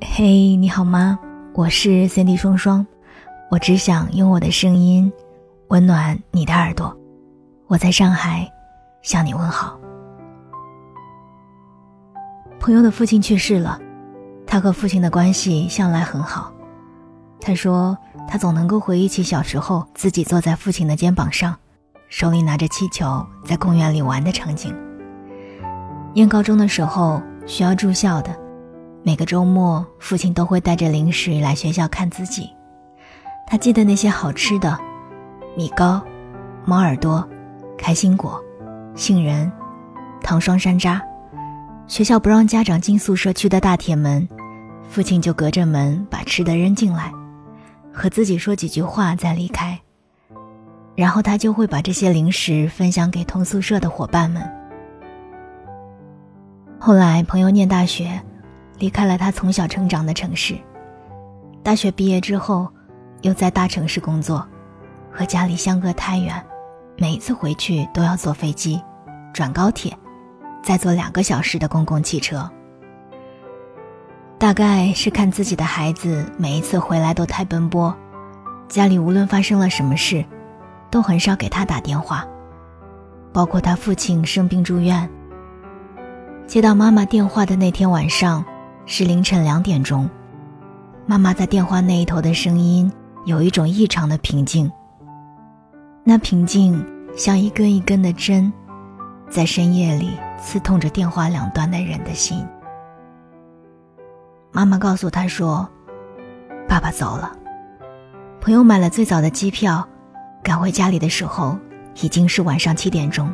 嘿，你好吗？我是 Cindy 双双，我只想用我的声音温暖你的耳朵。我在上海向你问好。朋友的父亲去世了，他和父亲的关系向来很好。他说，他总能够回忆起小时候自己坐在父亲的肩膀上，手里拿着气球在公园里玩的场景。念高中的时候需要住校的，每个周末父亲都会带着零食来学校看自己。他记得那些好吃的，米糕、猫耳朵、开心果、杏仁、糖霜山楂。学校不让家长进宿舍区的大铁门，父亲就隔着门把吃的扔进来，和自己说几句话再离开。然后他就会把这些零食分享给同宿舍的伙伴们。后来朋友念大学，离开了他从小成长的城市。大学毕业之后，又在大城市工作，和家里相隔太远，每一次回去都要坐飞机，转高铁。再坐两个小时的公共汽车，大概是看自己的孩子每一次回来都太奔波，家里无论发生了什么事，都很少给他打电话，包括他父亲生病住院。接到妈妈电话的那天晚上是凌晨两点钟，妈妈在电话那一头的声音有一种异常的平静，那平静像一根一根的针。在深夜里刺痛着电话两端的人的心。妈妈告诉他说：“爸爸走了。”朋友买了最早的机票，赶回家里的时候已经是晚上七点钟，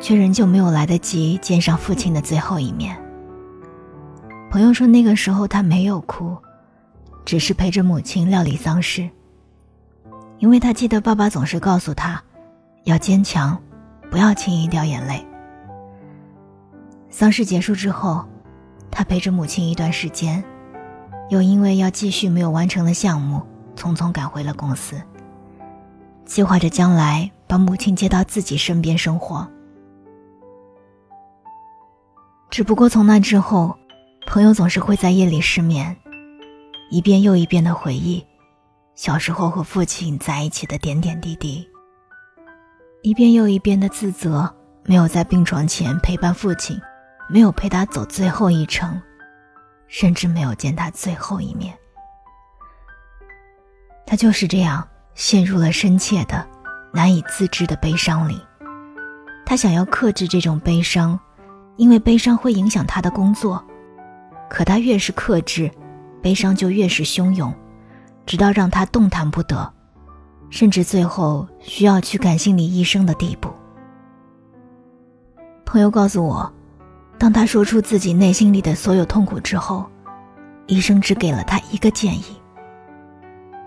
却仍旧没有来得及见上父亲的最后一面。朋友说那个时候他没有哭，只是陪着母亲料理丧事，因为他记得爸爸总是告诉他，要坚强，不要轻易掉眼泪。丧事结束之后，他陪着母亲一段时间，又因为要继续没有完成的项目，匆匆赶回了公司。计划着将来把母亲接到自己身边生活。只不过从那之后，朋友总是会在夜里失眠，一遍又一遍的回忆小时候和父亲在一起的点点滴滴，一遍又一遍的自责没有在病床前陪伴父亲。没有陪他走最后一程，甚至没有见他最后一面。他就是这样陷入了深切的、难以自制的悲伤里。他想要克制这种悲伤，因为悲伤会影响他的工作。可他越是克制，悲伤就越是汹涌，直到让他动弹不得，甚至最后需要去感心理医生的地步。朋友告诉我。当他说出自己内心里的所有痛苦之后，医生只给了他一个建议，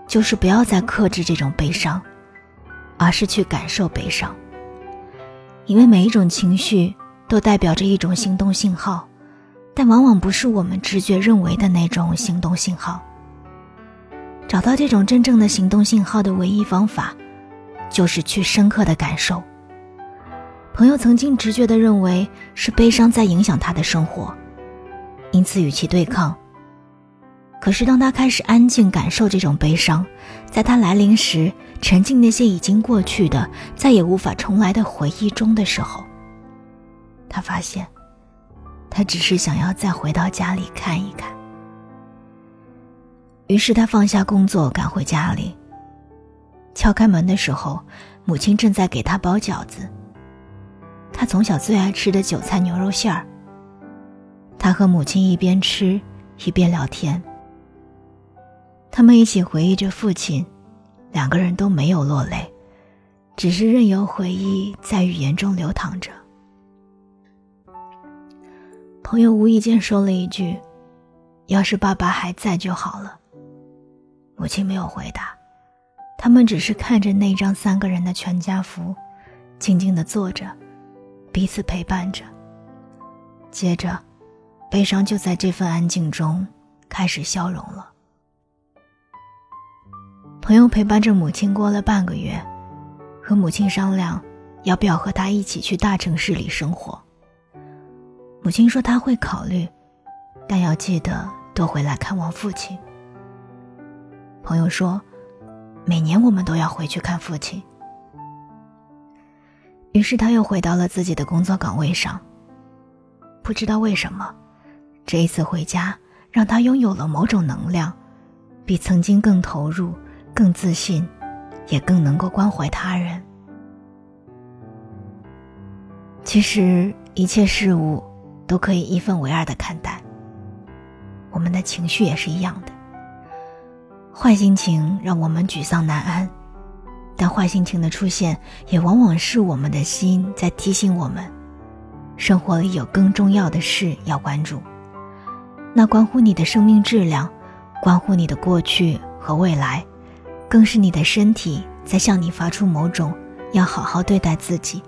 就是不要再克制这种悲伤，而是去感受悲伤。因为每一种情绪都代表着一种行动信号，但往往不是我们直觉认为的那种行动信号。找到这种真正的行动信号的唯一方法，就是去深刻的感受。朋友曾经直觉地认为是悲伤在影响他的生活，因此与其对抗。可是当他开始安静感受这种悲伤，在他来临时沉浸那些已经过去的、再也无法重来的回忆中的时候，他发现，他只是想要再回到家里看一看。于是他放下工作赶回家里，敲开门的时候，母亲正在给他包饺子。他从小最爱吃的韭菜牛肉馅儿。他和母亲一边吃一边聊天。他们一起回忆着父亲，两个人都没有落泪，只是任由回忆在语言中流淌着。朋友无意间说了一句：“要是爸爸还在就好了。”母亲没有回答，他们只是看着那张三个人的全家福，静静的坐着。彼此陪伴着。接着，悲伤就在这份安静中开始消融了。朋友陪伴着母亲过了半个月，和母亲商量要不要和他一起去大城市里生活。母亲说他会考虑，但要记得多回来看望父亲。朋友说，每年我们都要回去看父亲。于是他又回到了自己的工作岗位上。不知道为什么，这一次回家让他拥有了某种能量，比曾经更投入、更自信，也更能够关怀他人。其实一切事物都可以一分为二的看待。我们的情绪也是一样的，坏心情让我们沮丧难安。但坏心情的出现，也往往是我们的心在提醒我们，生活里有更重要的事要关注。那关乎你的生命质量，关乎你的过去和未来，更是你的身体在向你发出某种要好好对待自己、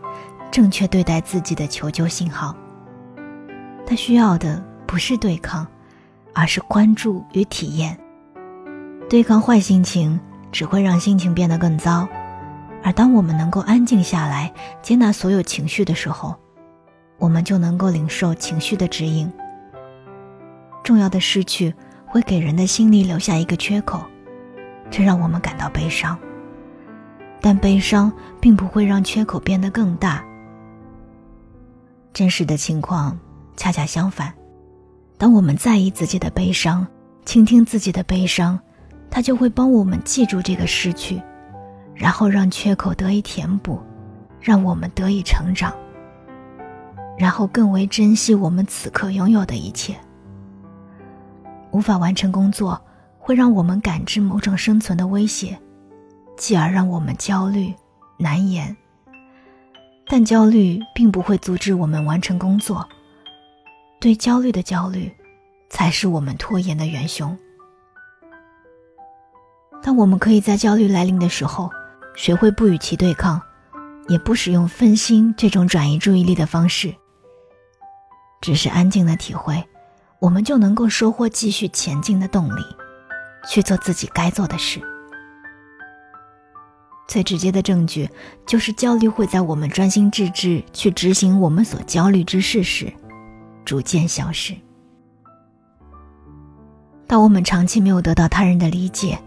正确对待自己的求救信号。他需要的不是对抗，而是关注与体验。对抗坏心情。只会让心情变得更糟，而当我们能够安静下来，接纳所有情绪的时候，我们就能够领受情绪的指引。重要的失去会给人的心里留下一个缺口，这让我们感到悲伤。但悲伤并不会让缺口变得更大。真实的情况恰恰相反，当我们在意自己的悲伤，倾听自己的悲伤。他就会帮我们记住这个失去，然后让缺口得以填补，让我们得以成长，然后更为珍惜我们此刻拥有的一切。无法完成工作，会让我们感知某种生存的威胁，继而让我们焦虑难言。但焦虑并不会阻止我们完成工作，对焦虑的焦虑，才是我们拖延的元凶。但我们可以在焦虑来临的时候，学会不与其对抗，也不使用分心这种转移注意力的方式。只是安静的体会，我们就能够收获继续前进的动力，去做自己该做的事。最直接的证据就是焦虑会在我们专心致志去执行我们所焦虑之事时，逐渐消失。当我们长期没有得到他人的理解。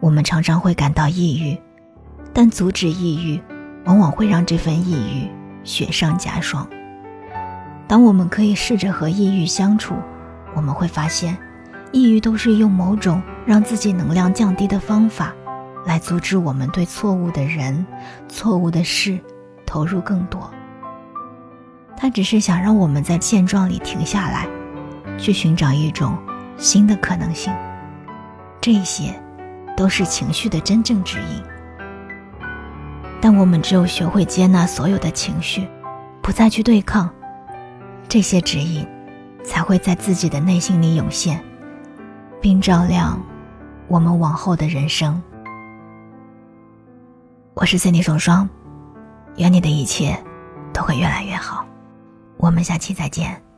我们常常会感到抑郁，但阻止抑郁，往往会让这份抑郁雪上加霜。当我们可以试着和抑郁相处，我们会发现，抑郁都是用某种让自己能量降低的方法，来阻止我们对错误的人、错误的事投入更多。他只是想让我们在现状里停下来，去寻找一种新的可能性。这些。都是情绪的真正指引，但我们只有学会接纳所有的情绪，不再去对抗，这些指引才会在自己的内心里涌现，并照亮我们往后的人生。我是 Cindy 双双，愿你的一切都会越来越好。我们下期再见。